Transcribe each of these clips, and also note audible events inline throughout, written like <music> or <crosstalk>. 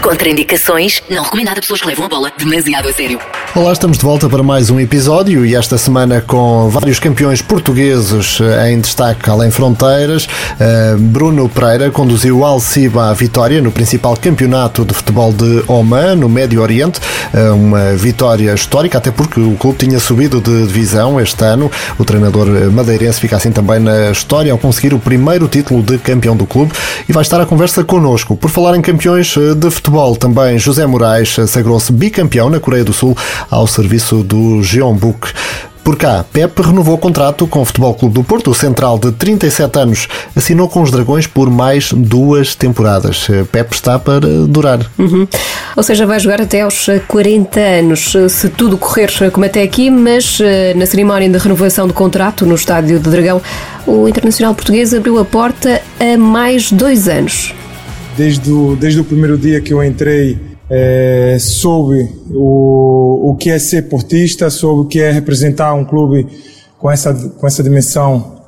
Contraindicações, não recomendado a pessoas que levam a bola demasiado a sério. Olá, estamos de volta para mais um episódio e esta semana com vários campeões portugueses eh, em destaque além fronteiras. Eh, Bruno Pereira conduziu o Alciba à vitória no principal campeonato de futebol de Oman, no Médio Oriente. Eh, uma vitória histórica, até porque o clube tinha subido de divisão este ano. O treinador madeirense fica assim também na história ao conseguir o primeiro título de campeão do clube e vai estar à conversa connosco. Por falar em campeões de futebol, também José Moraes sagrou-se bicampeão na Coreia do Sul ao serviço do Jeonbuk. Por cá, Pep renovou o contrato com o Futebol Clube do Porto. O central de 37 anos assinou com os Dragões por mais duas temporadas. Pep está para durar. Uhum. Ou seja, vai jogar até aos 40 anos, se tudo correr como até aqui, mas eh, na cerimónia de renovação do contrato no Estádio de Dragão, o Internacional Português abriu a porta a mais dois anos. Desde o, desde o primeiro dia que eu entrei é, soube o, o que é ser portista, soube o que é representar um clube com essa, com essa dimensão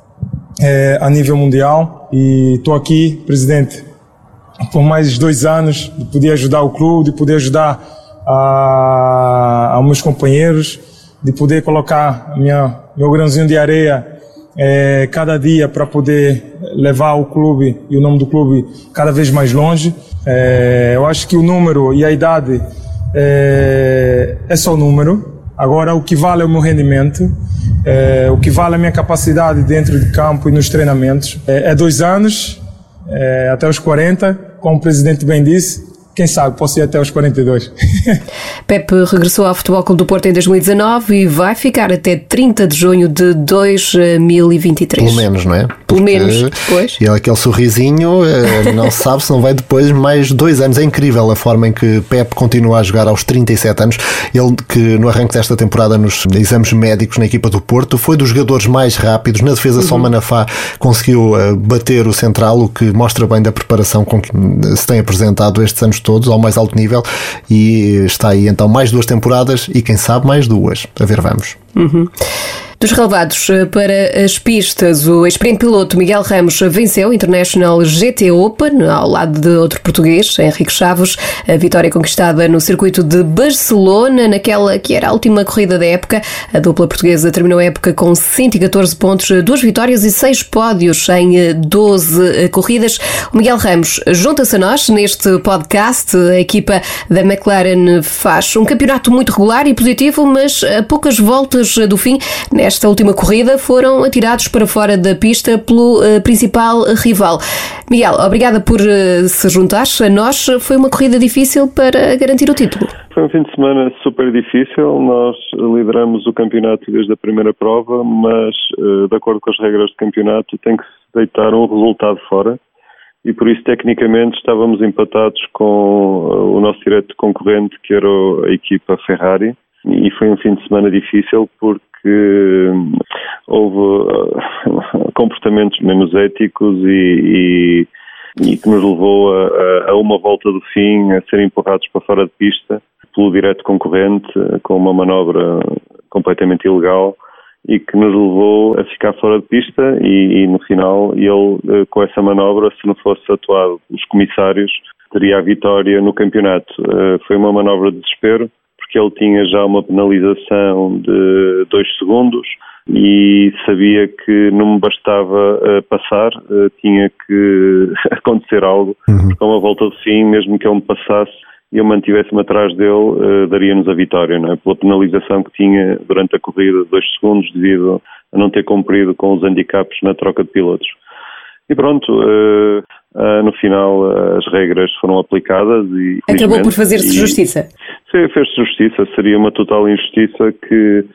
é, a nível mundial. E estou aqui, presidente, por mais dois anos, de poder ajudar o clube, de poder ajudar a, a meus companheiros, de poder colocar minha, meu grãozinho de areia é, cada dia para poder levar o clube e o nome do clube cada vez mais longe. É, eu acho que o número e a idade é, é só o número. Agora, o que vale é o meu rendimento, é, o que vale é a minha capacidade dentro de campo e nos treinamentos. É, é dois anos, é, até os 40, como o presidente bem disse, quem sabe, posso ir até aos 42. <laughs> Pepe regressou ao Futebol Clube do Porto em 2019 e vai ficar até 30 de junho de 2023. Pelo menos, não é? Pelo menos, pois. E aquele sorrisinho, eh, não se sabe se não vai depois mais dois anos. É incrível a forma em que Pepe continua a jogar aos 37 anos. Ele que no arranque desta temporada nos exames médicos na equipa do Porto foi dos jogadores mais rápidos. Na defesa, uhum. só Manafá conseguiu eh, bater o central, o que mostra bem da preparação com que se tem apresentado estes anos todos ao mais alto nível e está aí então mais duas temporadas e quem sabe mais duas. A ver, vamos. Uhum. Dos relevados eh, para as pistas, o sprint piloto Miguel Ramos venceu o International GT Open ao lado de outro português, Henrique Chaves. A vitória conquistada no circuito de Barcelona, naquela que era a última corrida da época. A dupla portuguesa terminou a época com 114 pontos, duas vitórias e seis pódios em 12 eh, corridas. O Miguel Ramos junta-se a nós neste podcast. A equipa da McLaren faz um campeonato muito regular e positivo, mas a poucas voltas do fim, nesta última corrida, foram atirados para fora da pista pelo uh, principal rival. Miguel, obrigada por uh, se juntar a nós. Foi uma corrida difícil para garantir o título. Foi um fim de semana super difícil. Nós lideramos o campeonato desde a primeira prova, mas, uh, de acordo com as regras do campeonato, tem que se deitar um resultado fora e por isso tecnicamente estávamos empatados com o nosso direto concorrente que era a equipa Ferrari e foi um fim de semana difícil porque houve uh, <laughs> comportamentos menos éticos e, e, e que nos levou a, a, uma volta do fim a ser empurrados para fora de pista pelo direto concorrente com uma manobra completamente ilegal e que nos levou a ficar fora de pista e, e, no final ele eh, com essa manobra se não fosse atuado os comissários teria a vitória no campeonato. Eh, foi uma manobra de desespero porque ele tinha já uma penalização de dois segundos e sabia que não me bastava uh, passar, uh, tinha que <laughs> acontecer algo, uhum. porque a uma volta de fim, mesmo que ele me passasse e eu mantivesse-me atrás dele, uh, daria-nos a vitória, não é? pela penalização que tinha durante a corrida de dois segundos devido a não ter cumprido com os handicaps na troca de pilotos. E pronto, uh, uh, no final uh, as regras foram aplicadas e. Acabou por fazer-se justiça. Sim, fez-se justiça. Seria uma total injustiça que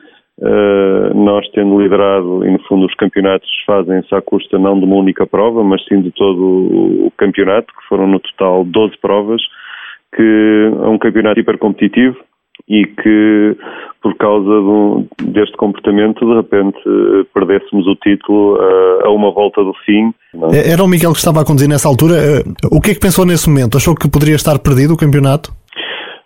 nós, tendo liderado, e no fundo os campeonatos fazem-se à custa não de uma única prova, mas sim de todo o campeonato, que foram no total 12 provas, que é um campeonato hiper competitivo e que por causa deste comportamento de repente perdêssemos o título a, a uma volta do fim. É? Era o Miguel que estava a conduzir nessa altura. Eh, o que é que pensou nesse momento? Achou que poderia estar perdido o campeonato?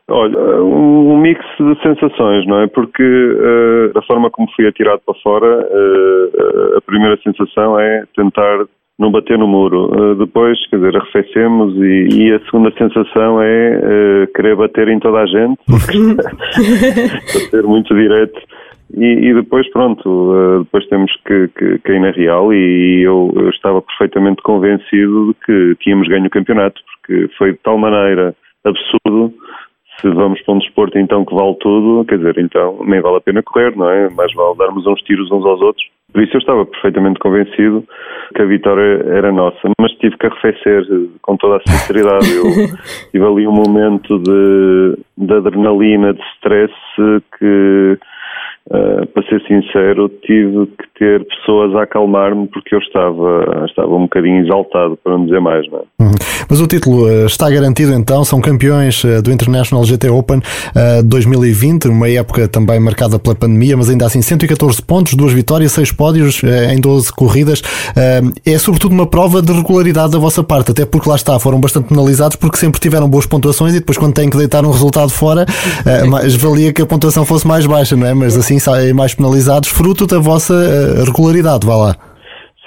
Olha, um, mix de sensações, não é? Porque uh, da forma como fui atirado para fora, uh, a primeira sensação é tentar não bater no muro. Uh, depois, quer dizer, arrefecemos e, e, a segunda sensação é querer bater em toda a gente, <laughs> <laughs> bater muito direto. E, e, depois, pronto, depois temos que, que, que ir na Real e eu, eu estava perfeitamente convencido de que tínhamos ganho o campeonato, porque foi de tal maneira absurdo se vamos para um desporto então que vale tudo, quer dizer, então nem vale a pena correr, não é? Mais vale darmos uns tiros uns aos outros. Por isso eu estava perfeitamente convencido que a vitória era nossa, mas tive que arrefecer com toda a sinceridade. Eu <laughs> tive ali um momento de, de adrenalina, de stress que Uh, para ser sincero, tive que ter pessoas a acalmar-me porque eu estava, estava um bocadinho exaltado, para não dizer mais. Não é? uhum. Mas o título uh, está garantido então, são campeões uh, do International GT Open 2020, uma época também marcada pela pandemia, mas ainda assim 114 pontos, duas vitórias, seis pódios em 12 corridas. é sobretudo uma prova de regularidade da vossa parte, até porque lá está, foram bastante penalizados porque sempre tiveram boas pontuações e depois quando têm que deitar um resultado fora, mais valia que a pontuação fosse mais baixa, não é? Mas assim saem mais penalizados, fruto da vossa eh, regularidade, vá lá.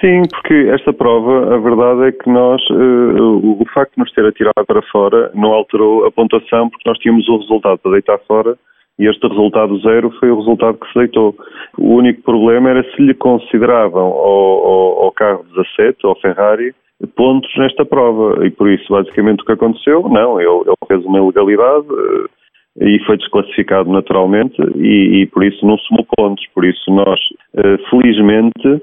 Sim, porque esta prova, a verdade é que nós, uh, o, facto de nos ter atirado para fora não alterou a pontuação porque nós tínhamos o resultado para deitar fora e este resultado zero foi o resultado que se deitou. O único problema era se lhe consideravam ao, ao, ao carro 17, ao Ferrari, pontos nesta prova e por isso basicamente o que aconteceu, não, ele, ele fez uma ilegalidade, uh, e foi desclassificado naturalmente e, e, por isso não somou pontos. Por isso nós, eh, felizmente,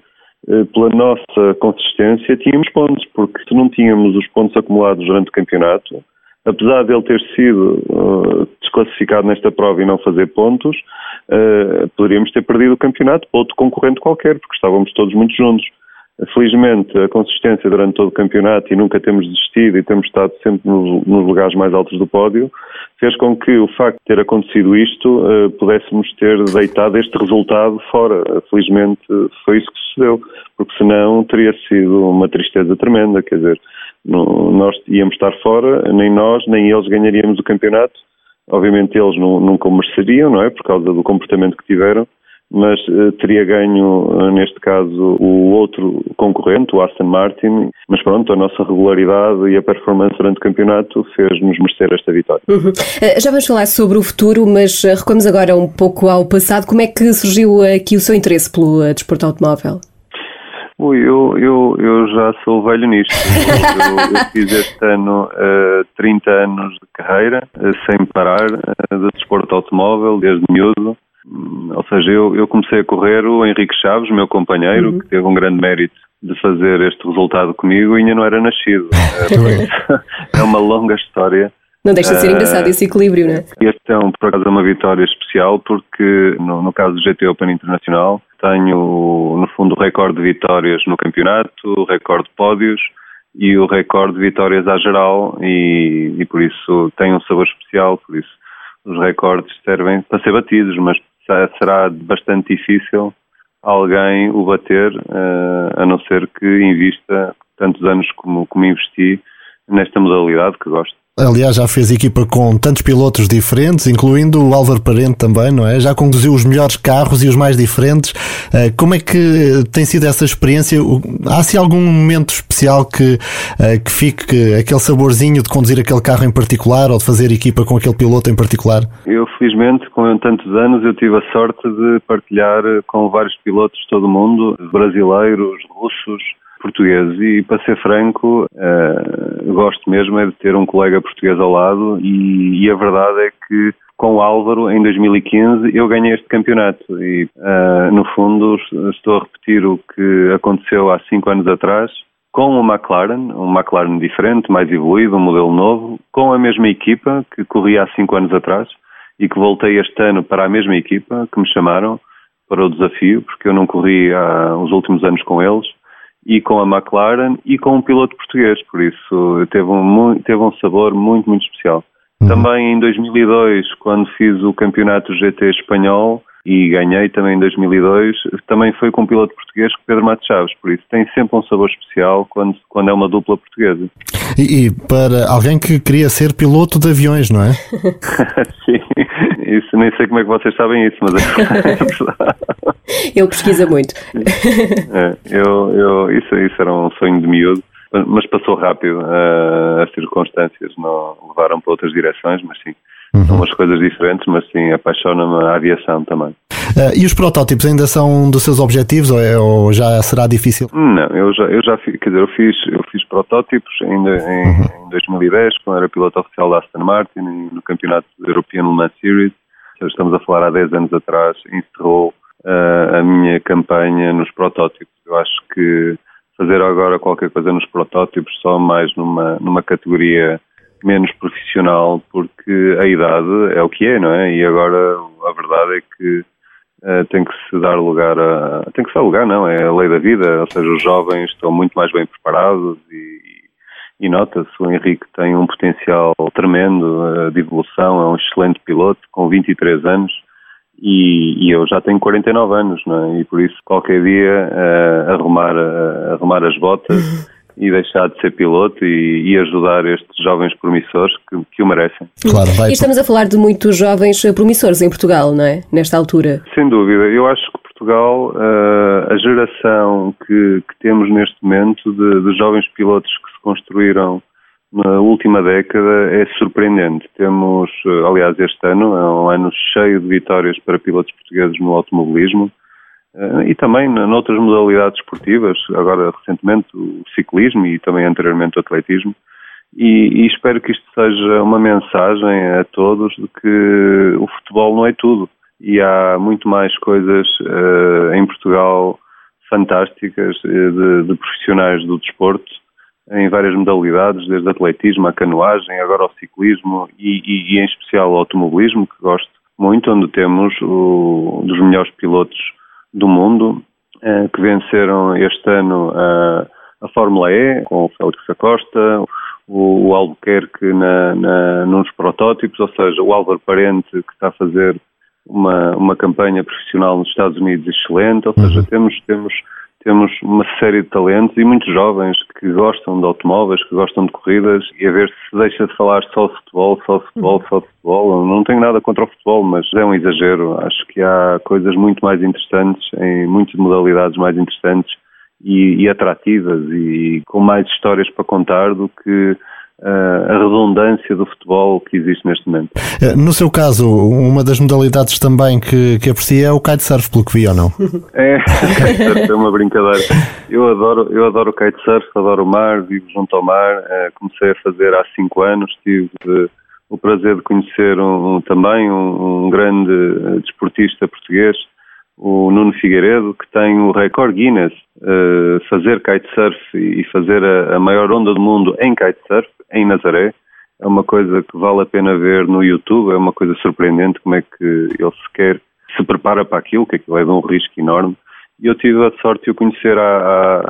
eh, pela nossa consistência, tínhamos pontos, porque se não tínhamos os pontos acumulados durante o campeonato, apesar de ele ter sido uh, desclassificado nesta prova e não fazer pontos, poderíamos ter perdido o campeonato para outro concorrente qualquer, porque estávamos todos muito juntos. Felizmente, a consistência durante todo o campeonato e nunca temos desistido e temos estado sempre nos, nos lugares mais altos do pódio, fez com que o facto de ter acontecido isto uh, pudéssemos ter deitado este resultado fora. Felizmente foi isso que sucedeu, porque senão teria sido uma tristeza tremenda. Quer dizer, nós íamos estar fora, nem nós nem eles ganharíamos o campeonato. Obviamente eles nunca o mereceriam, não é? Por causa do comportamento que tiveram mas uh, teria ganho, uh, neste caso, o outro concorrente, o Aston Martin. Mas pronto, a nossa regularidade e a performance durante o campeonato fez-nos merecer esta vitória. Uhum. Uh, já vamos falar sobre o futuro, mas recuamos agora um pouco ao passado. Como é que surgiu aqui o seu interesse pelo desporto automóvel? Ui, eu, eu, eu já sou velho nisto. Eu, eu fiz este ano uh, 30 anos de carreira, uh, sem parar, uh, de desporto automóvel, desde miúdo. Ou seja, eu, eu comecei a correr o Henrique Chaves, meu companheiro, uhum. que teve um grande mérito de fazer este resultado comigo e ainda não era nascido. <laughs> <laughs> é uma longa história. Não deixa de ser engraçado uh, esse equilíbrio, não é? Este é, um, por acaso, uma vitória especial porque, no, no caso do GT Open Internacional, tenho, no fundo, o recorde de vitórias no campeonato, o recorde de pódios e o recorde de vitórias à geral e, e por isso tem um sabor especial, por isso os recordes servem para ser batidos, mas será bastante difícil alguém o bater, eh, a não ser que invista tantos anos como, como investi nesta modalidade que gosto. Aliás, já fez equipa com tantos pilotos diferentes, incluindo o Álvaro Parente também, não é? Já conduziu os melhores carros e os mais diferentes. Eh, como é que tem sido essa experiência? Há se algum momento especial que, eh, que fique aquele saborzinho de conduzir aquele carro em particular ou de fazer equipa com aquele piloto em particular? Eu, felizmente, com tantos anos, eu tive a sorte de partilhar com vários pilotos de todo o mundo, brasileiros, russos, portugueses. E, para ser franco, uh, gosto mesmo é de ter um colega português ao lado e, e, a verdade é que com o Álvaro, em 2015, eu ganhei este campeonato. E, uh, no fundo, estou a repetir o que aconteceu há cinco anos atrás, com o McLaren, um McLaren diferente, mais evoluído, um modelo novo, com a mesma equipa que corria há cinco anos atrás e que voltei este ano para a mesma equipa que me chamaram para o desafio, porque eu não corri há os últimos anos com eles e com a McLaren e com um piloto português, por isso teve um, teve um sabor muito, muito especial. Uhum. Também em 2002, quando fiz o campeonato GT espanhol, e ganhei também em 2002, também foi com um piloto português, Pedro Matos Chaves, por isso tem sempre um sabor especial quando, quando é uma dupla portuguesa. E, e para alguém que queria ser piloto de aviões, não é? <laughs> Sim, isso nem sei como é que vocês sabem isso, mas é, verdade. <laughs> Ele pesquisa muito. <laughs> É, eu, eu, isso, isso era um sonho de miúdo, mas passou rápido. Uh, as circunstâncias não levaram para outras direções, mas sim, uhum. são umas coisas diferentes, mas sim, apaixona-me a aviação também. Uh, e os protótipos ainda são um dos seus objetivos ou, é, ou, já será difícil? Não, eu já, eu já fiz, quer dizer, eu fiz, eu fiz protótipos ainda em, uhum. em 2010, quando era piloto oficial da Aston Martin, no campeonato European Le Mans Series. Estamos a falar há 10 anos atrás, encerrou uh, a minha campanha nos protótipos. Eu acho que fazer agora qualquer coisa nos protótipos só mais numa, numa categoria menos profissional, porque a idade é o que é, não é? E agora a verdade é que Uh, tem que se dar lugar a. Tem que se dar lugar, não, é a lei da vida, ou seja, os jovens estão muito mais bem preparados e, e nota-se, o Henrique tem um potencial tremendo uh, de evolução, é um excelente piloto, com 23 anos, e, e eu já tenho 49 anos, não é? E por isso, qualquer dia, uh, arrumar, arrumar as botas <laughs> e deixar de ser piloto e, e, ajudar estes jovens promissores que, que o merecem. Claro, vai. E estamos a falar de muitos jovens promissores em Portugal, não é? Nesta altura. Sem dúvida. Eu acho que Portugal, uh, a geração que, que, temos neste momento de, de, jovens pilotos que se construíram na última década é surpreendente. Temos, eh, aliás, este ano é um ano cheio de vitórias para pilotos portugueses no automobilismo e também noutras modalidades esportivas, agora recentemente o ciclismo e também anteriormente o atletismo. E, e, espero que isto seja uma mensagem a todos de que o futebol não é tudo. E há muito mais coisas uh, em Portugal fantásticas uh, de, de, profissionais do desporto em várias modalidades, desde atletismo à canoagem, agora ao ciclismo e, e, e em especial ao automobilismo, que gosto muito, onde temos o, dos melhores pilotos do mundo eh, que venceram este ano a, a Fórmula E, com o Félix Acosta, o, o Albuquerque na, na, nos protótipos, ou seja, o Álvaro Parente que está a fazer uma, uma campanha profissional nos Estados Unidos excelente, ou seja, uhum. temos, temos temos uma série de talentos e muitos jovens que gostam de automóveis, que gostam de corridas e a ver se deixa de falar só de futebol, só de futebol, só de futebol. Não tenho nada contra o futebol, mas é um exagero. Acho que há coisas muito mais interessantes, em muitas modalidades mais interessantes e, e atrativas e com mais histórias para contar do que a redundância do futebol que existe neste momento. Eh, no seu caso, uma das modalidades também que, que aprecia é o kitesurf, pelo que vi ou não? <laughs> É, <laughs> é uma brincadeira. Eu adoro, eu adoro o kitesurf, adoro o mar, vivo junto ao mar. Eh, comecei a fazer há cinco anos, tive o prazer de conhecer um, também um, um grande desportista português, o Nuno Figueiredo, que tem o recorde Guinness, uh, fazer kitesurf e fazer a, a, maior onda do mundo em kitesurf, em Nazaré. É uma coisa que vale a pena ver no YouTube, é uma coisa surpreendente como é que ele sequer se prepara para aquilo, que aquilo é de um risco enorme. E eu tive a sorte de o conhecer há, há,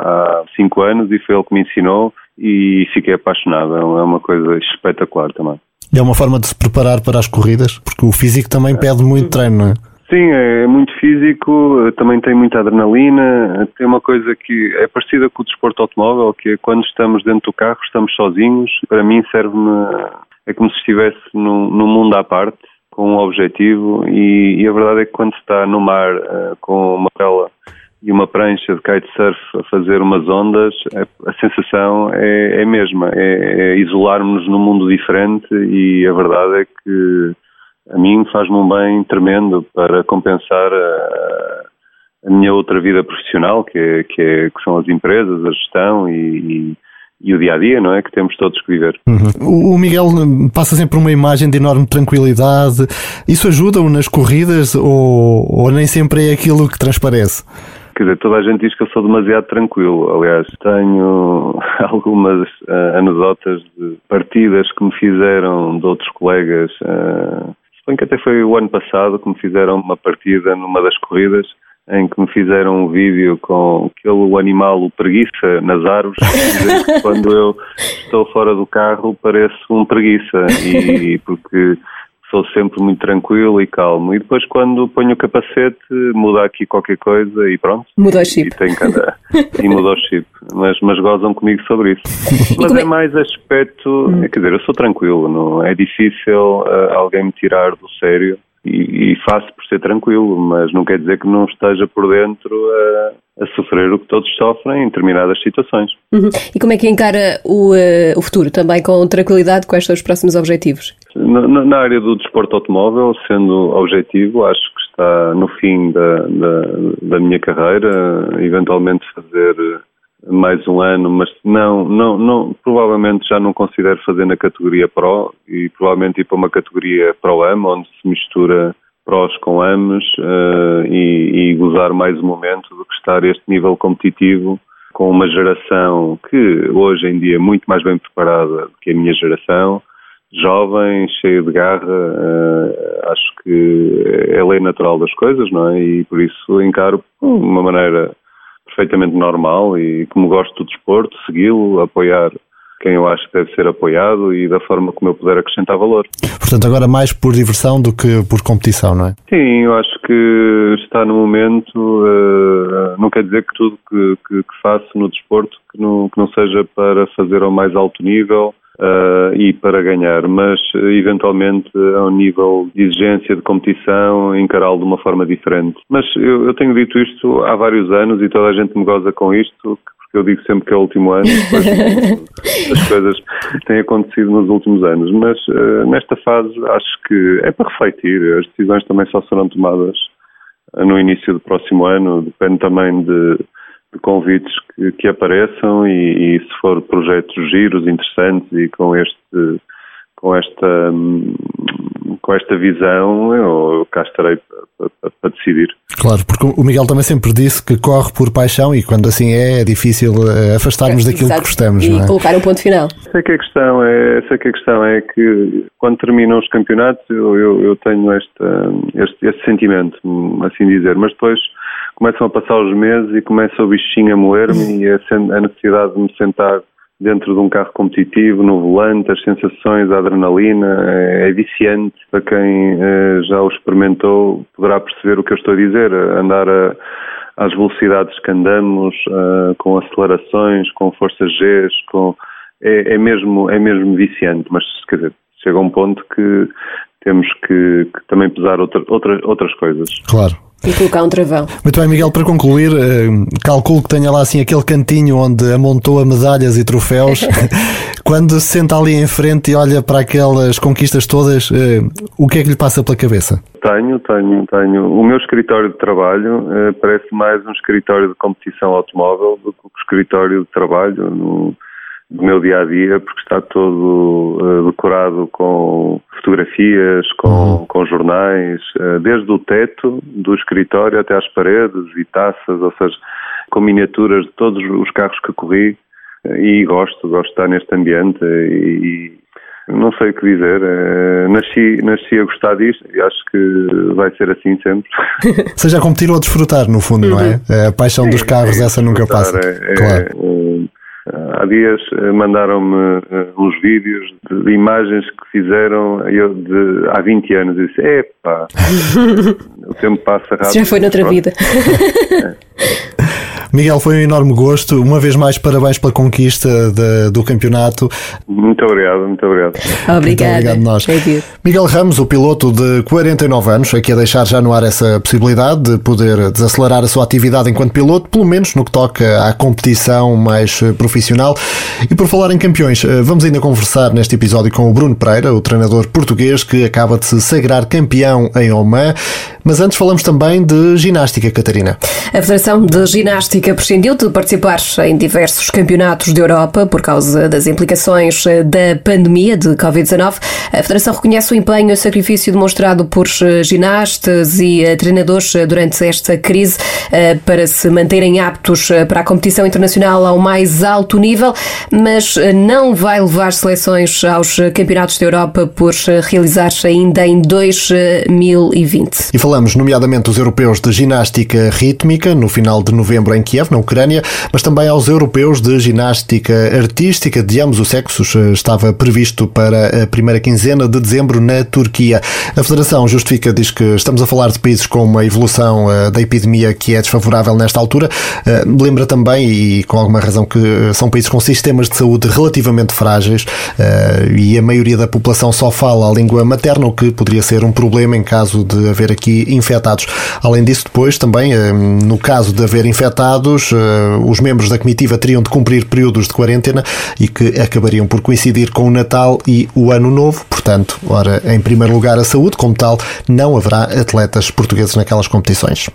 há cinco anos e foi ele que me ensinou e fiquei apaixonado. É uma coisa espetacular também. É uma forma de se preparar para as corridas, porque o físico também pede muito treino, não é? Sim, é muito físico, também tem muita adrenalina, tem uma coisa que é parecida com o desporto automóvel, que é quando estamos dentro do carro, estamos sozinhos, para mim serve-me, é como se estivesse num, mundo à parte, com um objetivo, e, e, a verdade é que quando está no mar uh, com uma vela e uma prancha de kitesurf a fazer umas ondas, a sensação é, é a mesma, é, é isolarmos-nos num mundo diferente e a verdade é que a mim faz-me um bem tremendo para compensar a, a, minha outra vida profissional, que, é, que, é, que são as empresas, a gestão e, e, e, o dia a dia, não é? Que temos todos que viver. Uhum. O Miguel passa sempre uma imagem de enorme tranquilidade. Isso ajuda-o nas corridas ou, ou nem sempre é aquilo que transparece? Quer dizer, toda a gente diz que eu sou demasiado tranquilo. Aliás, tenho <laughs> algumas uh, anedotas de partidas que me fizeram de outros colegas. Uh, Suponho que até foi o ano passado que me fizeram uma partida numa das corridas em que me fizeram um vídeo com aquele animal, o preguiça, nas árvores, <laughs> quando eu estou fora do carro pareço um preguiça, e porque sou sempre muito tranquilo e calmo. E depois, quando ponho o capacete, muda aqui qualquer coisa e pronto. Muda o chip. E, tem que andar. e muda o chip. Mas, mas gozam comigo sobre isso. Mas é... é... mais aspecto. Hum. Quer dizer, eu sou tranquilo, não é difícil uh, alguém me tirar do sério e, e, faço por ser tranquilo, mas não quer dizer que não esteja por dentro a, a sofrer o que todos sofrem em determinadas situações. Uhum. E como é que encara o, uh, o futuro? Também com tranquilidade? Quais são os próximos objetivos? Na, na, área do desporto automóvel, sendo objetivo, acho que está no fim da, da, da minha carreira, eventualmente fazer mais um ano, mas não, não, não, provavelmente já não considero fazer na categoria Pro e provavelmente ir para uma categoria Pro Am, onde se mistura prós com AMs uh, e, e gozar mais um momento do que estar este nível competitivo com uma geração que hoje em dia é muito mais bem preparada do que a minha geração, jovem, cheia de garra, uh, acho que é lei natural das coisas, não é? E por isso encaro de uma maneira perfeitamente normal e como gosto do desporto, segui-lo, apoiar quem eu acho que deve ser apoiado e da forma como eu puder acrescentar valor. Portanto, agora mais por diversão do que por competição, não é? Sim, eu acho que está no momento, uh, não quer dizer que tudo que, que, que faço no desporto que não, que não seja para fazer ao mais alto nível, uh, e para ganhar, mas eventualmente a um nível de exigência de competição encará-lo de uma forma diferente. Mas eu, eu, tenho dito isto há vários anos e toda a gente me goza com isto, porque eu digo sempre que é o último ano, <laughs> as coisas têm acontecido nos últimos anos, mas uh, nesta fase acho que é para refletir, as decisões também só serão tomadas no início do próximo ano, depende também de convites que, que apareçam e, e, se for projetos giros, interessantes e com este com esta com esta visão eu cá estarei para decidir. Claro, porque o Miguel também sempre disse que corre por paixão e quando assim é, é difícil eh, afastarmos é, daquilo exato. que gostamos. E não é? colocar um ponto final. Sei que a questão é, sei que a questão é que quando terminam os campeonatos eu, eu, eu tenho esta, este, este sentimento, assim dizer, mas depois começam a passar os meses e começa o bichinho a moer-me e a, a necessidade de me sentar dentro de um carro competitivo, no volante, as sensações, a adrenalina, é, é viciante. Para quem eh, já o experimentou, poderá perceber o que eu estou a dizer. Andar a, às velocidades que andamos, uh, com acelerações, com forças G, com, é, é, mesmo, é mesmo viciante, mas quer dizer, chega um ponto que temos que, que também pesar outra, outra, outras coisas. Claro. E colocar um travão. Muito bem, Miguel, para concluir, eh, calculo que tenha lá assim aquele cantinho onde amontoa medalhas e troféus. <laughs> Quando se senta ali em frente e olha para aquelas conquistas todas, eh, o que é que lhe passa pela cabeça? Tenho, tenho, tenho. O meu escritório de trabalho eh, parece mais um escritório de competição automóvel do que um escritório de trabalho. No do meu dia a dia, porque está todo uh, decorado com fotografias, com, uhum. com jornais, uh, desde o teto do escritório até às paredes e taças, ou seja, com miniaturas de todos os carros que corri. Uh, e gosto, gosto de estar neste ambiente e, e não sei o que dizer. nasci, nasci a gostar disto e acho que vai ser assim sempre. <laughs> Seja a competir ou a desfrutar, no fundo, não é? Uhum. A paixão dos carros, é, essa nunca passa. É, claro. Há dias eh, mandaram-me eh, uns vídeos de, imagens que fizeram eu de, há 20 anos e disse, epá, <laughs> o tempo passa rápido. Já foi noutra Pronto. vida. <laughs> É. Miguel, foi um enorme gosto. Uma vez mais, parabéns pela conquista de, do campeonato. Muito obrigado, muito obrigado. Obrigada. Muito obrigado nós. Miguel Ramos, o piloto de 49 anos, aqui a deixar já no ar essa possibilidade de poder desacelerar a sua atividade enquanto piloto, pelo menos no que toca à competição mais eh, profissional. E por falar em campeões, eh, vamos ainda conversar neste episódio com o Bruno Pereira, o treinador português que acaba de se sagrar campeão em Oman. Mas antes falamos também de ginástica, Catarina. A Federação de Ginástica prescindiu de participar em diversos campeonatos de Europa por causa das implicações da pandemia de Covid-19. A Federação reconhece o empenho e o sacrifício demonstrado por ginastas e treinadores durante esta crise eh, para se manterem aptos para a competição internacional ao mais alto nível, mas não vai levar seleções aos campeonatos da Europa por realizar-se ainda em 2020. E falamos, nomeadamente, dos europeus de ginástica rítmica, no final de novembro, em Kiev, na Ucrânia, mas também aos europeus de ginástica artística de ambos os sexos. Estava previsto para a primeira quinzena de dezembro na Turquia. A Federação justifica, diz que estamos a falar de países com uma evolução da epidemia que é desfavorável nesta altura. Lembra também, e com alguma razão, que são países com sistemas de saúde relativamente frágeis e a maioria da população só fala a língua materna, o que poderia ser um problema em caso de haver aqui infectados. Além disso, depois também, eh, no caso de haver infectados, eh, os membros da comitiva teriam de cumprir períodos de quarentena e que acabariam por coincidir com o Natal e o Ano Novo. Portanto, ora, em primeiro lugar, a saúde, como tal, não haverá atletas portugueses naquelas competições.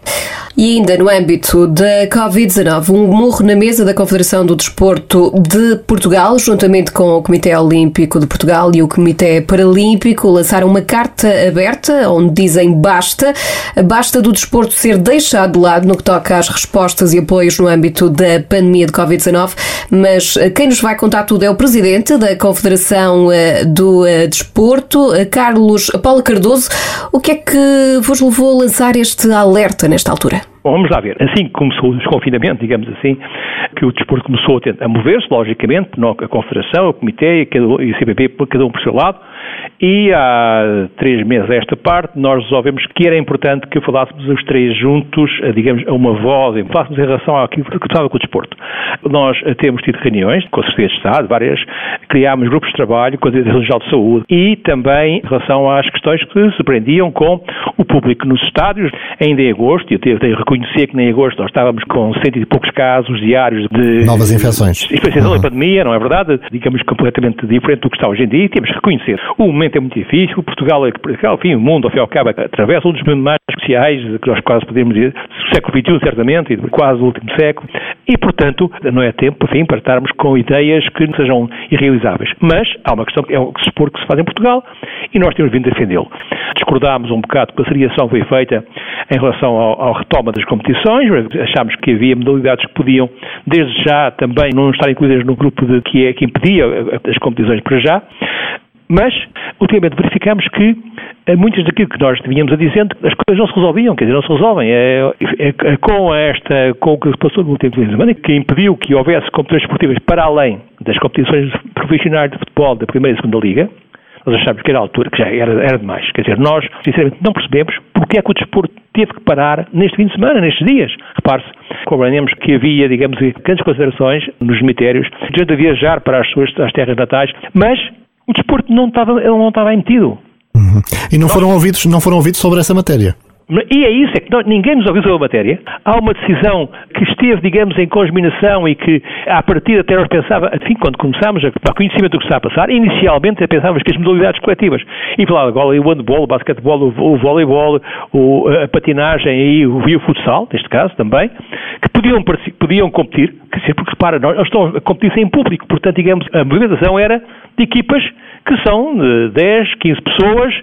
E ainda no âmbito da Covid-19, um morro na mesa da Confederação do Desporto de Portugal, juntamente com o Comitê Olímpico de Portugal e o Comitê Paralímpico, lançaram uma carta aberta onde dizem basta, basta do desporto ser deixado de lado no que toca às respostas e apoios no âmbito da pandemia de Covid-19, mas quem nos vai contar tudo é o Presidente da Confederação eh, do eh, Desporto, eh, Carlos Paulo Cardoso. O que é que vos levou a lançar este alerta nesta altura? Bom, vamos lá ver. Assim que começou o desconfinamento, digamos assim, que o desporto começou a, a mover-se, logicamente, a Confederação, o Comitê e o CPP, cada um por seu lado, e há três meses a esta parte nós resolvemos que era importante que falássemos os três juntos, digamos, a uma voz, falássemos em relação àquilo que estava com o desporto. Nós temos tido reuniões com a Secretaria de Estado, várias, criámos grupos de trabalho com a Direção-Geral de Saúde e também em relação às questões que se prendiam com o público nos estádios, ainda em agosto, eu tenho de reconhecer que em agosto nós estávamos com cento e poucos casos diários de... Novas infecções. Infecção uhum. da pandemia, não é verdade? Digamos completamente diferente do que está hoje em dia e temos que reconhecer. O momento é muito difícil, Portugal, é, enfim, o mundo, ao fim e ao cabo, atravessa um dos momentos mais especiais que nós quase podemos dizer, do século XXI, certamente, e quase do último século, e, portanto, não é tempo, enfim, para estarmos com ideias que sejam irrealizáveis. Mas há uma questão que é o que se expor que se faz em Portugal e nós temos vindo a defendê-lo. Discordámos um bocado com a seriação que foi feita em relação ao, ao retoma das competições, achámos que havia modalidades que podiam, desde já, também não estar incluídas no grupo de, que, é, que impedia as competições para já, mas, ultimamente, verificamos que eh, muitas daquilo que nós devíamos a dizendo, as coisas não se resolviam, quer dizer, não se resolvem. É, é, é com esta, com o que se passou no último fim de semana, que impediu que houvesse competições esportivas para além das competições profissionais de futebol da primeira e segunda liga, nós achámos que era a altura, que já era, era demais. Quer dizer, nós, sinceramente, não percebemos porque é que o desporto teve que parar neste fim de semana, nestes dias. Repare-se, compreendemos que havia, digamos, grandes considerações nos cemitérios, gente a viajar para as suas as terras natais, mas o desporto não estava, ele não estava emitido. Uhum. E não foram, ouvidos, não foram ouvidos sobre essa matéria? E é isso, é que nós, ninguém nos sobre a matéria. Há uma decisão que esteve, digamos, em cosminação e que, à partida, até nós pensava, enfim, quando começámos a, conhecimento do que está a passar, inicialmente pensávamos que as modalidades coletivas, e falar agora o handball, o basquetebol, o, o voleibol, o, a patinagem e o, e o futsal, neste caso também, que podiam, podiam competir, quer dizer, porque repara, nós estão a competir em público, portanto, digamos, a movimentação era de equipas que são de 10, 15 pessoas,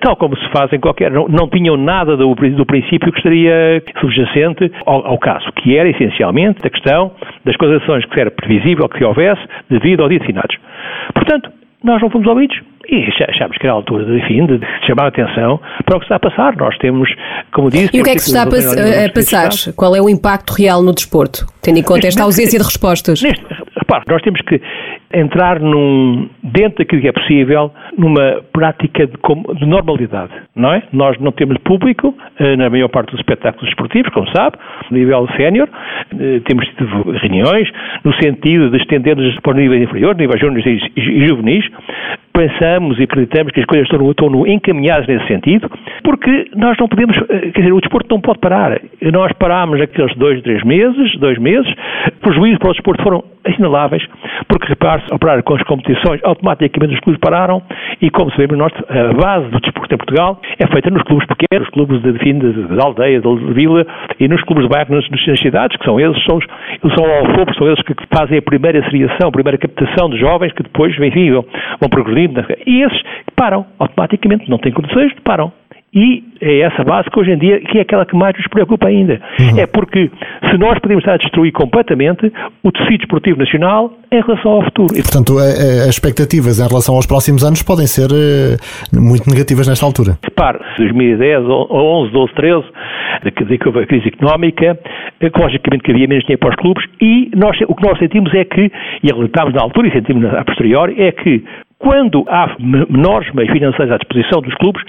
tal como se faz em qualquer. Não, não tinham nada do, do, princípio que estaria subjacente ao, ao, caso, que era essencialmente a questão das condições que era previsível que houvesse devido ao dia de finados. Portanto, nós não fomos ouvidos e achámos que era a altura, enfim, de chamar a atenção para o que está a passar. Nós temos, como disse... E o que é que está a, pass a passar? Qual é o impacto real no desporto, tendo em conta esta ausência de respostas? Neste, nós temos que entrar num, dentro daquilo que é possível, numa prática de, de, normalidade, não é? Nós não temos público eh, na maior parte dos espetáculos esportivos, como sabe, no nível sénior, eh, temos tido reuniões no sentido de estender-nos para o nível inferior, nível júnior e juvenis, pensamos e acreditamos que as coisas estão, estão encaminhadas nesse sentido, porque nós não podemos, eh, quer dizer, o desporto não pode parar. Nós parámos aqueles dois, três meses, dois meses, prejuízos para o desporto foram assinaláveis, porque repare-se, operar com as competições, automaticamente os clubes pararam e, como sabemos nós, a base do desporto em Portugal é feita nos clubes pequenos, nos clubes de, fim de, de, aldeia, de, vila e nos clubes de bairro nas, nas cidades, que são eles, são, eles são ao são eles que fazem a primeira seriação, a primeira captação de jovens que depois, enfim, vão, vão E esses param automaticamente, não têm condições, param. e é essa base que hoje em dia que é aquela que mais nos preocupa ainda. Uhum. É porque se nós podemos estar a destruir completamente o tecido esportivo nacional em relação ao futuro. E, portanto, as expectativas em relação aos próximos anos podem ser eh, muito negativas nesta altura. Repare, 2010, 11, 12, 13, da crise económica, eh, logicamente que havia menos dinheiro para os clubes e nós, o que nós sentimos é que, e alertámos na altura e sentimos a posteriori, é que quando há menores meios financeiros à disposição dos clubes,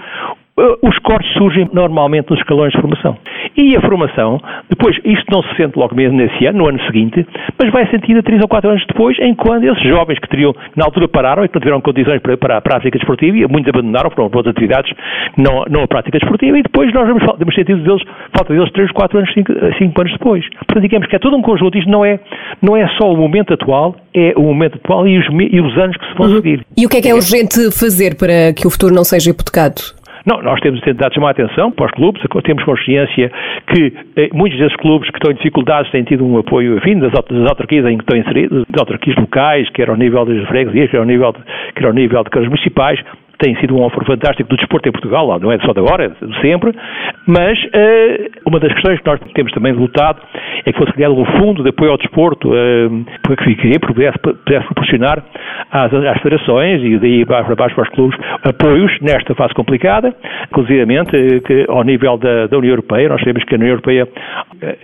os cortes surgem normalmente nos escalões de formação. E a formação, depois, isto não se sente logo mesmo nesse ano, no ano seguinte, mas vai sentir a 3 ou 4 anos depois, em quando esses jovens que teriam, na altura pararam e que não tiveram condições para, para a prática desportiva, e muitos abandonaram, foram para outras atividades, não, não a prática desportiva, e depois nós vemos, temos sentido deles, falta deles 3, 4 anos, 5, 5 anos depois. Portanto, digamos que é todo um conjunto, isto não é, não é só o momento atual, é o momento atual e os, e os anos que se vão uhum. seguir. E o que é que é urgente fazer para que o futuro não seja hipotecado? Não, nós temos tentado chamar a atenção para os clubes, temos consciência que eh, muitos desses clubes que estão em dificuldades têm tido um apoio, enfim, das, das autarquias em que estão inseridos, das autarquias locais, quer ao nível das freguesias, quer ao nível de, quer ao nível de câmaras municipais, tem sido um offer fantástico do desporto em Portugal, não é só de agora, é de sempre, mas uh, uma das questões que nós temos também lutado é que fosse criado um fundo de apoio ao desporto uh, que pudesse, pudesse proporcionar às, às federações e daí para baixo para os clubes apoios nesta fase complicada, inclusive uh, que ao nível da, da, União Europeia, nós sabemos que a União Europeia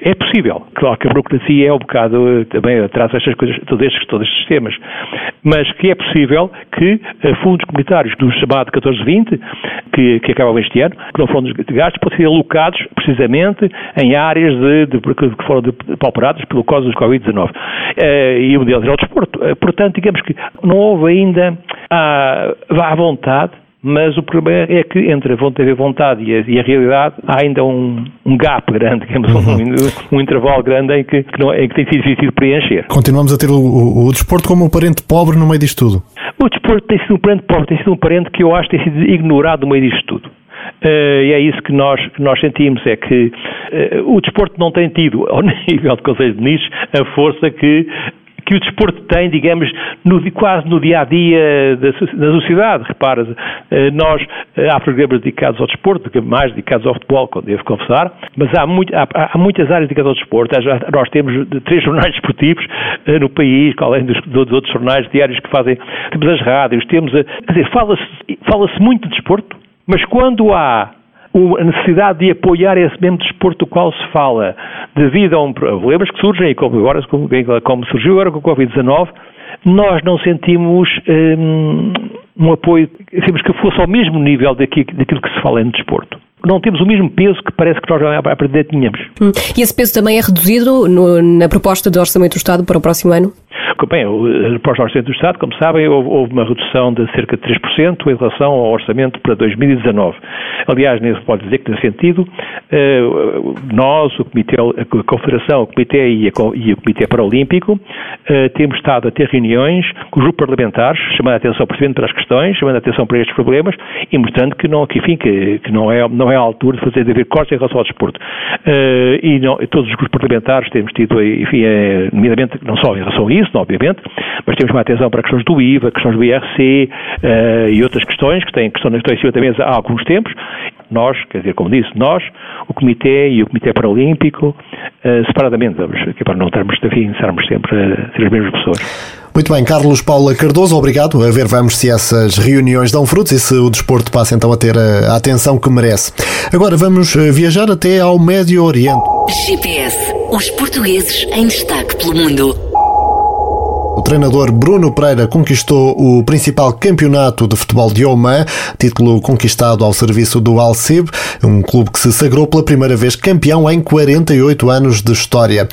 é possível, claro que a burocracia é um bocado também atrás estas coisas, todos estes, todos estes sistemas, mas que é possível que fundos comunitários dos chamado 1420, que, que acaba este ano, que não foram gastos, podem ser alocados precisamente em áreas de, de, que foram pauperadas pelo causa do Covid-19. Uh, e um deles era o desporto. Uh, portanto, digamos que não houve ainda a, a vontade mas o problema é que entre a vontade e a, e a realidade há ainda um, um gap grande, digamos, uhum. um, um, intervalo grande em que, que, não, em que tem sido difícil preencher. Continuamos a ter o, o, o, desporto como um parente pobre no meio disto tudo. O desporto tem sido um parente pobre, tem sido um parente que eu acho que tem sido ignorado no meio disto tudo. Uh, e é isso que nós, que nós sentimos, é que uh, o desporto não tem tido, ao <laughs> nível de Conselho de Ministros, a força que que o desporto tem, digamos, no, quase no dia a dia da, da sociedade. Repara, eh, nós eh, há programas dedicados ao desporto, mais dedicados ao futebol, devo confessar, mas há, muito, há, há muitas áreas dedicadas ao desporto. Nós temos três jornais desportivos eh, no país, além dos, dos outros jornais diários que fazem, temos as rádios, temos, quer dizer, fala-se fala muito de desporto, mas quando há a necessidade de apoiar esse mesmo desporto do qual se fala, devido a um problemas que surgem, e como, agora, como, surgiu agora com o Covid-19, nós não sentimos um, um apoio, sentimos que fosse ao mesmo nível daquilo, daquilo que se fala em desporto não temos o mesmo peso que parece que nós a aprender tínhamos. Hum. E esse peso também é reduzido no, na proposta do Orçamento do Estado para o próximo ano? Bem, o próximo Orçamento do Estado, como sabem, houve, houve, uma redução de cerca de 3% em relação ao orçamento para 2019. Aliás, nesse pode dizer que, nesse sentido, eh, nós, o Comitê, a Confederação, o Comitê e, o Comitê Paralímpico, eh, temos estado a ter reuniões com os grupos parlamentares, chamando a atenção para as questões, chamando a atenção para estes problemas e mostrando que não, que, enfim, que, que não, é, não é a altura de fazer de haver cortes em relação ao desporto. Eh, e não, todos os grupos parlamentares temos tido, enfim, nomeadamente, não só em relação a isso, não, obviamente, mas temos uma atenção para questões do IVA, questões do IRC uh, e outras questões que têm, que estão, estão em cima da mesa há alguns tempos. Nós, quer dizer, como disse, nós, o Comitê e o Comitê Paralímpico, uh, separadamente, vamos, aqui para não estarmos, enfim, estarmos sempre a ser as mesmas pessoas. Muito bem, Carlos Paula Cardoso, obrigado. A ver, vamos se essas reuniões dão frutos e se o desporto passa então a ter a atenção que merece. Agora vamos eh, viajar até ao Médio Oriente. GPS, os portugueses em destaque pelo mundo. Treinador Bruno Pereira conquistou o principal campeonato de futebol de Oman, título conquistado ao serviço do Al Sib, um clube que se sagrou pela primeira vez campeão em 48 anos de história.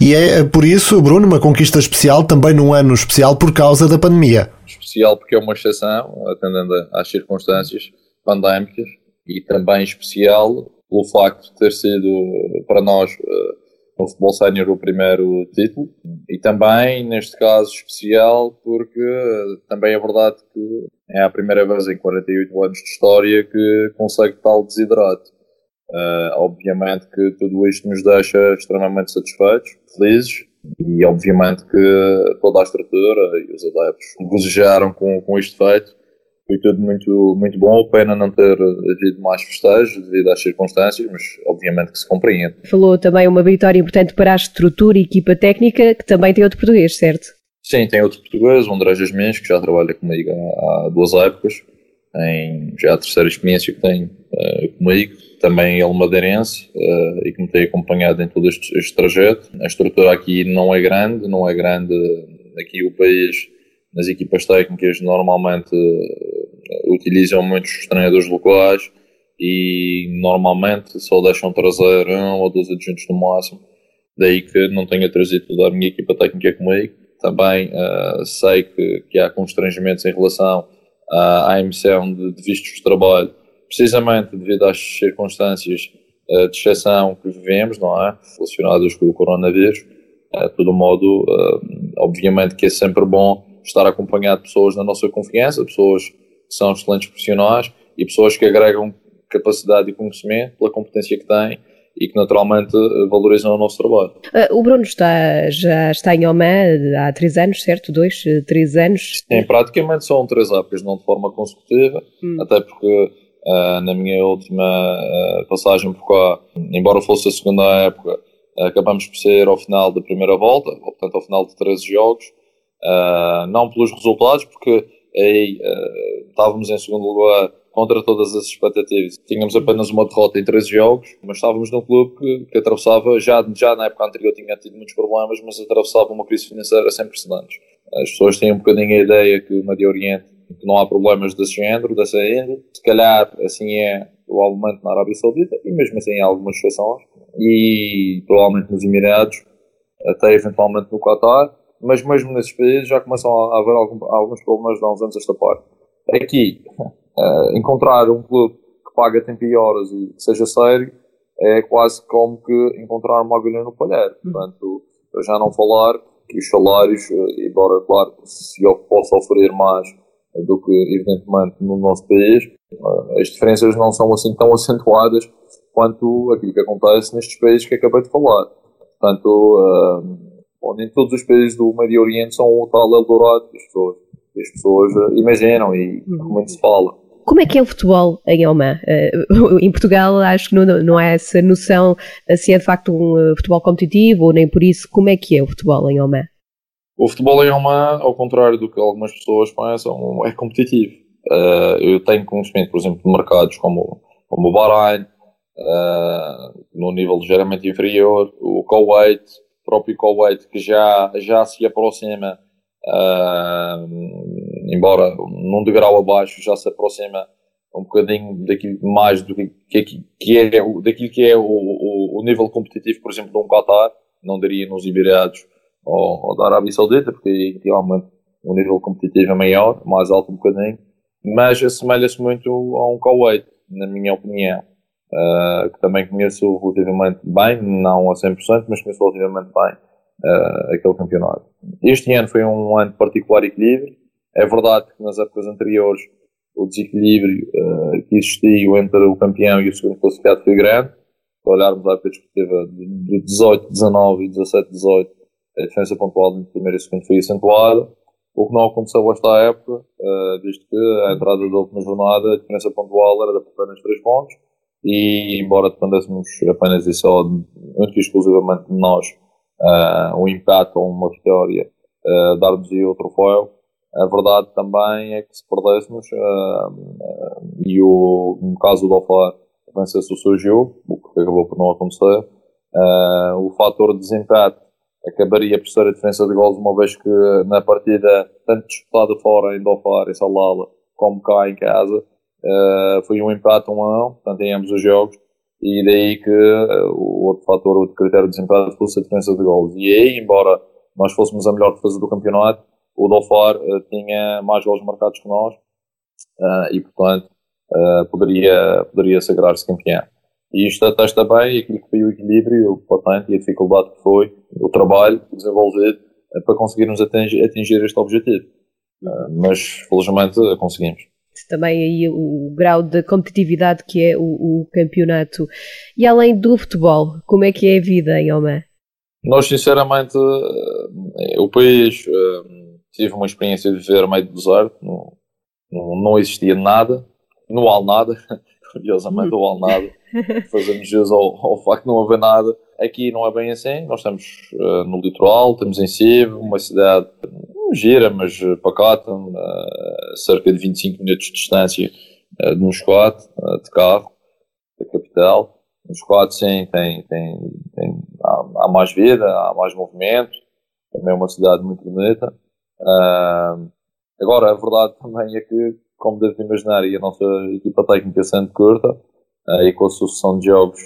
E é por isso, Bruno, uma conquista especial, também num ano especial por causa da pandemia. Especial porque é uma exceção, atendendo às circunstâncias pandémicas, e também especial pelo facto de ter sido para nós eh, no futebol sénior o primeiro título e também neste caso especial porque também é verdade que é a primeira vez em 48 anos de história que consegue tal desidrato. Uh, obviamente que tudo isto nos deixa extremamente satisfeitos, felizes e obviamente que toda a estrutura e os adeptos desejaram com, com isto feito foi tudo muito, muito bom. Pena não ter havido mais festejos devido às circunstâncias, mas obviamente que se compreende. Falou também uma vitória importante para a estrutura e equipa técnica, que também tem outro português, certo? Sim, tem outro português, o André Jasmins, que já trabalha comigo há, duas épocas, em já a terceira experiência que tem uh, comigo. Também ele madeirense uh, e que me tem acompanhado em todo este, este trajeto. A estrutura aqui não é grande, não é grande aqui o país nas equipas técnicas normalmente uh, utilizam muitos treinadores locais e normalmente só deixam trazer um ou dois adjuntos no máximo. Daí que não tenha trazido toda a minha equipa técnica comigo. Também uh, sei que, que, há constrangimentos em relação à, à emissão de, de, vistos de trabalho, precisamente devido às circunstâncias uh, de exceção que vivemos, não é? Relacionadas com o coronavírus. Uh, de todo modo, obviamente que é sempre bom estar acompanhado de pessoas da nossa confiança, pessoas que são excelentes profissionais e pessoas que agregam capacidade e conhecimento pela competência que têm e que naturalmente valorizam o nosso trabalho. Uh, o Bruno está, já está em Oman há três anos, certo? Dois, três anos? Sim, praticamente são três épocas, não de forma consecutiva, hum. até porque uh, na minha última uh, passagem por cá, embora fosse a segunda época, acabamos por ser ao final da primeira volta, ou portanto ao final de 13 jogos, Uh, não pelos resultados, porque aí uh, estávamos em segundo lugar contra todas as expectativas. Tínhamos apenas uma derrota em 13 jogos, mas estávamos num clube que, que atravessava, já, já na época anterior tinha tido muitos problemas, mas atravessava uma crise financeira sem precedentes. As pessoas têm um bocadinho a ideia que o Médio Oriente que não há problemas desse género, dessa índole. Se calhar assim é provavelmente na Arábia Saudita e mesmo assim há algumas exceções e provavelmente nos Emirados, até eventualmente no Qatar mas mesmo nesses países já começam a haver algum, alguns problemas de há uns anos esta parte. Aqui, uh, <laughs> encontrar um clube que paga tempo e horas e que seja sério é quase como que encontrar uma agulha no palheiro. Uhum. Portanto, eu já não falar que os salários, eh, embora, claro, se eu possa oferecer mais do que, evidentemente, no nosso país, eh, as diferenças não são assim tão <laughs> acentuadas quanto aquilo que acontece nestes países que acabei de falar. Portanto, Bom, nem todos os países do Médio Oriente são o tal Eldorado que as pessoas, que as pessoas uh, imaginam e uhum. como é que se fala. Como é que é o futebol em Oman? Uh, <laughs> em Portugal acho que não, não há essa noção se é de facto um uh, futebol competitivo ou nem por isso. Como é que é o futebol em Oman? O futebol em Oman, ao contrário do que algumas pessoas pensam, é competitivo. Uh, eu tenho conhecimento, por exemplo, de mercados como, como o Bahrein, no nível ligeiramente inferior, o Kuwait, próprio Kuwait que já, já se aproxima, uh, embora num degrau abaixo, já se aproxima um bocadinho daquilo mais do que, que, que é daquilo que é o, o, o, nível competitivo, por exemplo, de um Qatar, não diria nos Emirados ou, ou da Arábia Saudita, porque realmente o nível competitivo é maior, mais alto um bocadinho, mas assemelha-se muito a um Kuwait, na minha opinião uh, que também conheço relativamente bem, não a 100%, mas conheço relativamente bem uh, aquele campeonato. Este ano foi um ano de particular equilíbrio. É verdade que nas épocas anteriores o desequilíbrio uh, que existiu entre o campeão e o segundo classificado foi grande. Se olharmos a época desportiva de 18, 19 e 17, 18, a diferença pontual entre primeiro e segundo foi acentuada. O que não aconteceu esta época, uh, visto que a entrada da última jornada, a diferença pontual era de apenas 3 pontos e embora dependêssemos apenas e só, e exclusivamente de nós, uh, um empate ou uma vitória, uh, dar-nos o troféu, a verdade também é que se perdêssemos, uh, uh, e o, no caso do Alfar, a vencesse o seu jogo, o que acabou por não acontecer, o fator de desempate acabaria por ser a diferença de gols, uma vez que na partida, tanto disputada fora em Dofar, em Salala, como cá em casa, Uh, foi um empate um a um, portanto, em ambos os jogos, e daí que uh, o outro fator, o outro critério de desempate fosse a diferença de gols. E aí, embora nós fôssemos a melhor defesa do campeonato, o Dolfar uh, tinha mais gols marcados que nós, e portanto, poderia, poderia sagrar-se campeão. E isto atesta bem aquilo que foi o equilíbrio, o patente e a dificuldade que foi o trabalho desenvolvido para conseguirmos atingir, atingir este objetivo. mas, felizmente, conseguimos também aí o, grau de competitividade que é o, o, campeonato. E além do futebol, como é que é a vida em Oman? Nós, sinceramente, o país eh, tive uma experiência de viver meio do deserto, não, não existia nada, não há nada, <laughs> curiosamente não há nada, fazemos jus ao, ao facto de não haver nada. Aqui não é bem assim, nós estamos uh, no litoral, temos em Sib, uma cidade gira, mas pacata, uh, cerca de 25 minutos de distância uh, de Moscote, uh, de carro, da capital. Moscote, sim, tem, tem, tem, há, há, mais vida, há mais movimento, também é uma cidade muito bonita. agora, a verdade também é que, como deve imaginar, e a nossa equipa técnica sendo curta, e com a sucessão de jogos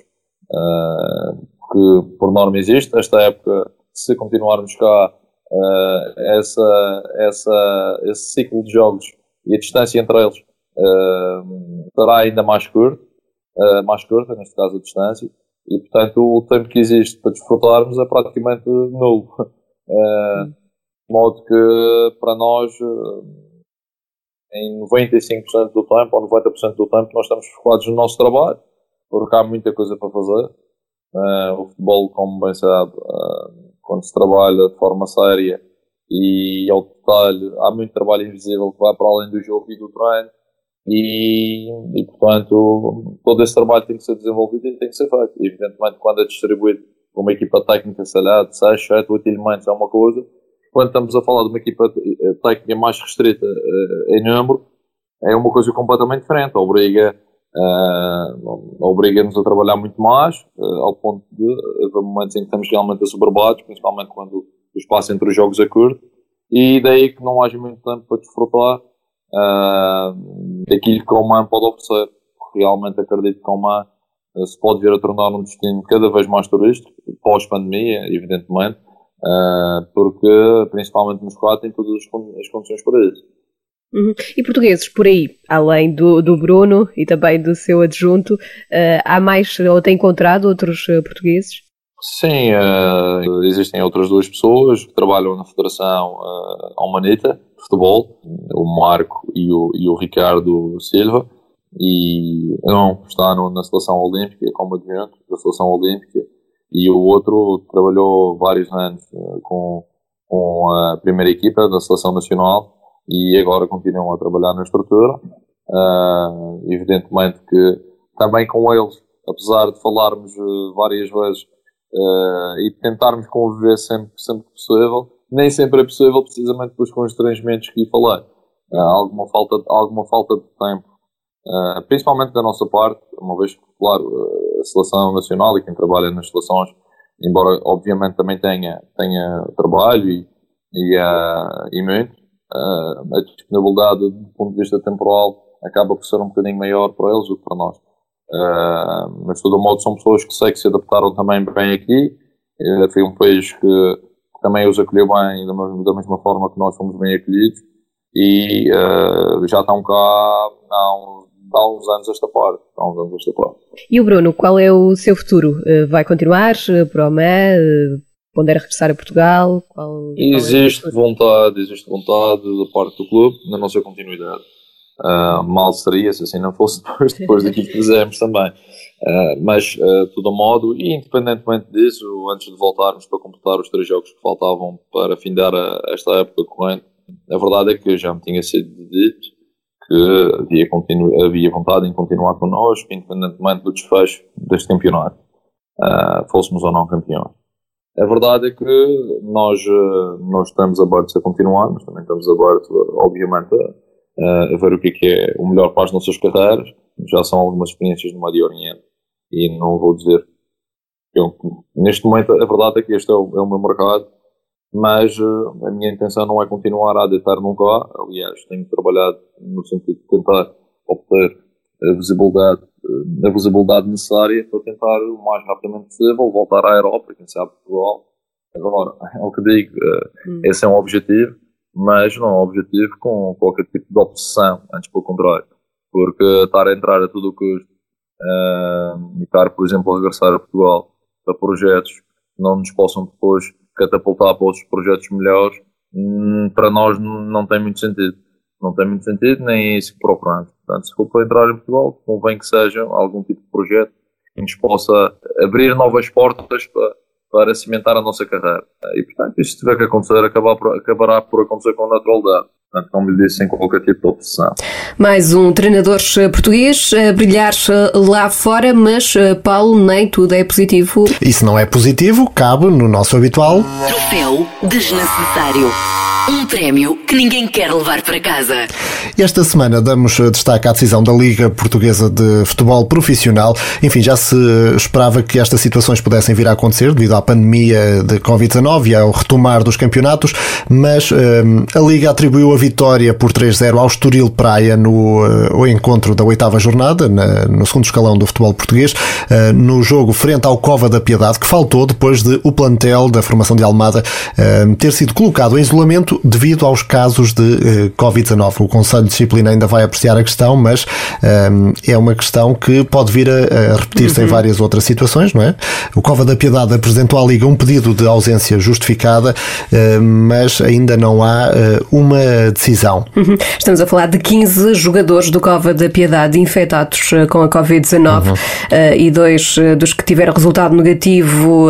que por norma existe. Esta época, se continuarmos cá, uh, essa, essa, esse ciclo de jogos e a distância entre eles uh, será ainda mais curto, uh, mais curta, neste caso a distância, e portanto o tempo que existe para desfrutarmos é praticamente nulo. Uh, <laughs> de modo que para nós, em 95% do tempo ou 90% do tempo, nós estamos focados no nosso trabalho, porque há muita coisa para fazer. Uh, o futebol, como bem sabe, uh, quando se trabalha de forma séria e ao detalhe, há muito trabalho invisível que vai para além do jogo e do treino. E, e, portanto, todo esse trabalho tem que ser desenvolvido e tem que ser feito. E, evidentemente, quando é distribuído por uma equipa técnica, sei lá, de 6, 7, 8 elementos, é uma coisa. Quando estamos a falar de uma equipa técnica mais restrita uh, em número, é uma coisa completamente diferente. Obriga uh, obriga-nos a trabalhar muito mais, uh, ao ponto de haver momentos em que estamos realmente assoberbados, principalmente quando o espaço entre os jogos é curto, e daí que não haja muito tempo para desfrutar uh, daquilo que o Man pode oferecer. Realmente acredito que o Man se pode vir a tornar um destino cada vez mais turístico, pós-pandemia, evidentemente, porque principalmente quatro tem todas as condições para isso. Uhum. E portugueses por aí, além do, do Bruno e também do seu adjunto, uh, há mais ou tem encontrado outros uh, portugueses? Sim, uh, existem outras duas pessoas que trabalham na Federação uh, Almanita de Futebol, o Marco e o, e o Ricardo Silva, e um está na Seleção Olímpica como adjunto da Seleção Olímpica, e o outro trabalhou vários anos com, com a primeira equipa da Seleção Nacional e agora continuam a trabalhar na estrutura. Uh, evidentemente que também com eles, apesar de falarmos uh, várias vezes uh, e tentarmos conviver sempre, sempre possível, nem sempre é possível precisamente pelos constrangimentos que falei. Há alguma falta, alguma falta de tempo, principalmente da nossa parte, uma vez que, claro, a seleção nacional e quem trabalha nas seleções, embora obviamente também tenha, tenha trabalho e, e, e muito, uh, a disponibilidade do ponto de vista temporal acaba por ser um bocadinho maior para eles do que para nós. Uh, mas de todo modo são pessoas que sei que se adaptaram também bem aqui. Uh, foi um país que também os acolheu bem da mesma, forma que nós fomos bem acolhidos e uh, já estão cá há uns, há uns anos esta parte. Há uns anos esta parte. E o Bruno, qual é o seu futuro? Vai continuar para o ME? Pondera regressar a Portugal? Qual, existe qual é vontade, existe vontade da parte do clube na nossa continuidade. Uh, mal seria se assim não fosse <laughs> depois, depois daquilo que fizemos também. Uh, mas, uh, de todo modo, e independentemente disso, antes de voltarmos para completar os três jogos que faltavam para findar a, esta época corrente, a verdade é que já me tinha sido dito que havia, continu havia vontade em continuar connosco, independentemente do desfecho deste campeonato, uh, fôssemos ou não campeões. A verdade é que nós, eh, nós estamos abertos a continuar, mas também estamos abertos, obviamente, a, a ver o que é, que é o melhor para as nossas carreiras. Já são algumas experiências no Médio Oriente e não vou dizer. Eu, neste momento, a verdade é que este é o, é o meu mercado, mas uh, a minha intenção não é continuar a deitar num cá. Aliás, tenho trabalhado no sentido de tentar obter a visibilidade a visibilidade necessária para tentar o mais rapidamente possível voltar à Europa, quem sabe Portugal. Agora, <laughs> é o que digo, eh, hum. esse é um objetivo, mas não é um objetivo com qualquer tipo de obsessão, antes pelo contrário. Porque estar a entrar a tudo o custo uh, e estar, por exemplo, a regressar a Portugal para projetos que não nos possam depois catapultar para outros projetos melhores, hum, para nós não tem muito sentido não tem muito sentido, nem é isso que procuramos. Portanto, se for para entrar em Portugal, convém que seja algum tipo de projeto que nos possa abrir novas portas para, para cimentar a nossa carreira. E, portanto, isso tiver que acontecer, acabar por, acabará por acontecer com naturalidade. Portanto, não me disse em qualquer tipo de oposição. Mais um treinador português a brilhar lá fora, mas, Paulo, nem tudo é positivo. E se não é positivo, cabe no nosso habitual. Troféu desnecessário. Um prémio que ninguém quer levar para casa. Esta semana damos destaque à decisão da Liga Portuguesa de Futebol Profissional. Enfim, já se esperava que estas situações pudessem vir a acontecer devido à pandemia de Covid-19 e ao retomar dos campeonatos, mas um, a Liga atribuiu a vitória por 3-0 ao Estoril Praia no uh, encontro da oitava jornada, na, no segundo escalão do futebol português, uh, no jogo frente ao Cova da Piedade, que faltou depois de o plantel da formação de Almada uh, ter sido colocado em isolamento devido aos casos de uh, Covid-19. O Conselho de Disciplina ainda vai apreciar a questão, mas um, é uma questão que pode vir a, a repetir-se uhum. em várias outras situações, não é? O Cova da Piedade apresentou à Liga um pedido de ausência justificada, uh, mas ainda não há uh, uma decisão. Uhum. Estamos a falar de 15 jogadores do Cova da Piedade infectados com a Covid-19 uhum. e dois dos que tiveram resultado negativo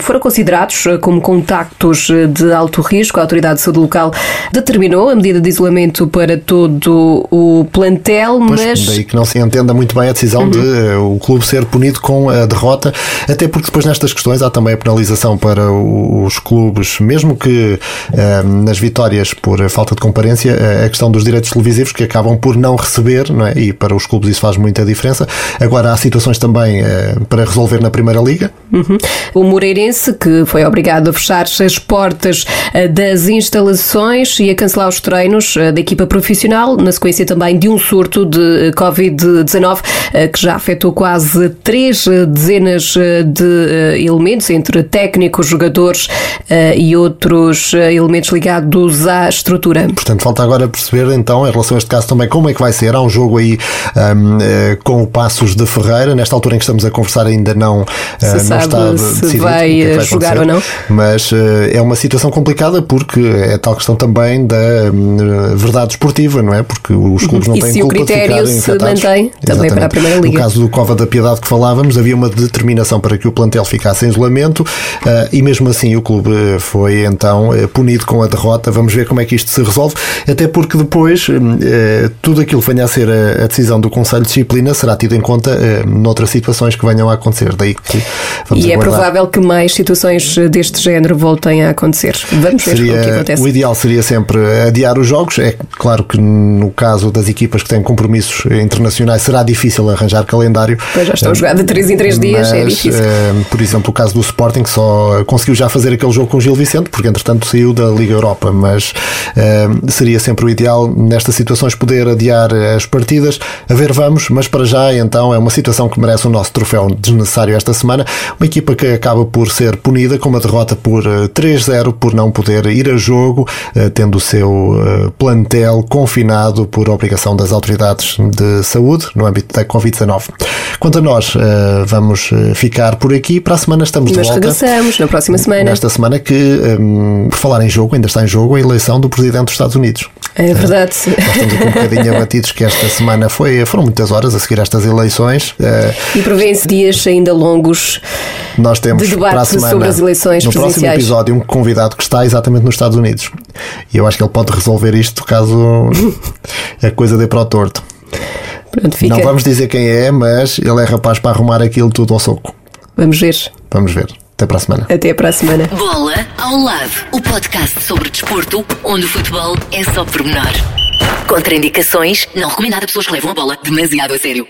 foram considerados como contactos de alto risco. A Autoridade de Saúde local determinou a medida de isolamento para todo o plantel, pois, mas. Daí que não se entenda muito bem a decisão uhum. de uh, o clube ser punido com a derrota, até porque depois nestas questões há também a penalização para os clubes, mesmo que uh, nas vitórias por falta de comparência, uh, a questão dos direitos televisivos que acabam por não receber, não é? e para os clubes isso faz muita diferença. Agora há situações também para resolver na Primeira Liga. Uhum. O Moreirense, que foi obrigado a fechar as portas das instalações instalações e a cancelar os treinos eh, da equipa profissional, na sequência também de um surto de eh, Covid-19 eh, que já afetou quase três dezenas de elementos, entre técnicos, jogadores e outros elementos ligados à estrutura. Portanto, falta agora perceber então, em relação a este caso também, como é que vai ser. Há um jogo aí um, com o Passos de Ferreira, nesta altura em que estamos a conversar ainda não, se não está se decidido vai, que é que vai jogar ou não. Mas é uma situação complicada porque é tal questão também da hum, verdade esportiva, não é? Porque os clubes não e têm se culpa o critério de se mantém também Exatamente. para a Primeira Liga. No caso do Cova da Piedade que falávamos, havia uma determinação para que o plantel ficasse em isolamento uh, e mesmo assim o clube foi então uh, punido com a derrota. Vamos ver como é que isto se resolve, até porque depois uh, tudo aquilo que venha a ser a, decisão do Conselho de Disciplina será tido em conta uh, noutras situações que venham a acontecer. Daí que vamos e é aguardar. é provável que mais situações deste género voltem a acontecer. Vamos ver Seria, o que acontece. O ideal seria sempre adiar os jogos. É claro que no caso das equipas que têm compromissos internacionais será difícil arranjar calendário. Pois já estão a jogar de 3 em 3 dias, é difícil. Eh, por exemplo, o caso do Sporting, que só conseguiu já fazer aquele jogo com o Gil Vicente, porque entretanto saiu da Liga Europa, mas eh, seria sempre o ideal nestas situações poder adiar as partidas. A ver, vamos, mas para já então é uma situação que merece o nosso troféu desnecessário esta semana. Uma equipa que acaba por ser punida com uma derrota por 3-0 eh, por não poder ir a jogo tendo o seu uh, plantel confinado por obrigação das autoridades de saúde no âmbito da Covid-19. Quanto a nós, uh, vamos eh, ficar por aqui. Para a semana estamos de Nós volta. regressamos na próxima semana. Nesta semana que, um, por falar em jogo, ainda está em jogo a eleição do Presidente dos Estados Unidos. É verdade. Uh, nós estamos aqui um bocadinho <laughs> abatidos que esta semana foi, foram muitas horas a seguir estas eleições. Uh, e prevêem-se dias ainda longos nós temos de debate para a semana, sobre as eleições no próximo episódio um convidado que está exatamente nos Estados Unidos. E eu acho que ele pode resolver isto caso a coisa dê para o torto. Pronto, fica. Não vamos dizer quem é, mas ele é rapaz para arrumar aquilo tudo ao soco. Vamos ver. Vamos ver. Até para a semana. Até para a semana. Bola ao lado. O podcast sobre desporto, onde o futebol é só pormenor. Contraindicações, não recomendado a pessoas que levam a bola demasiado a sério.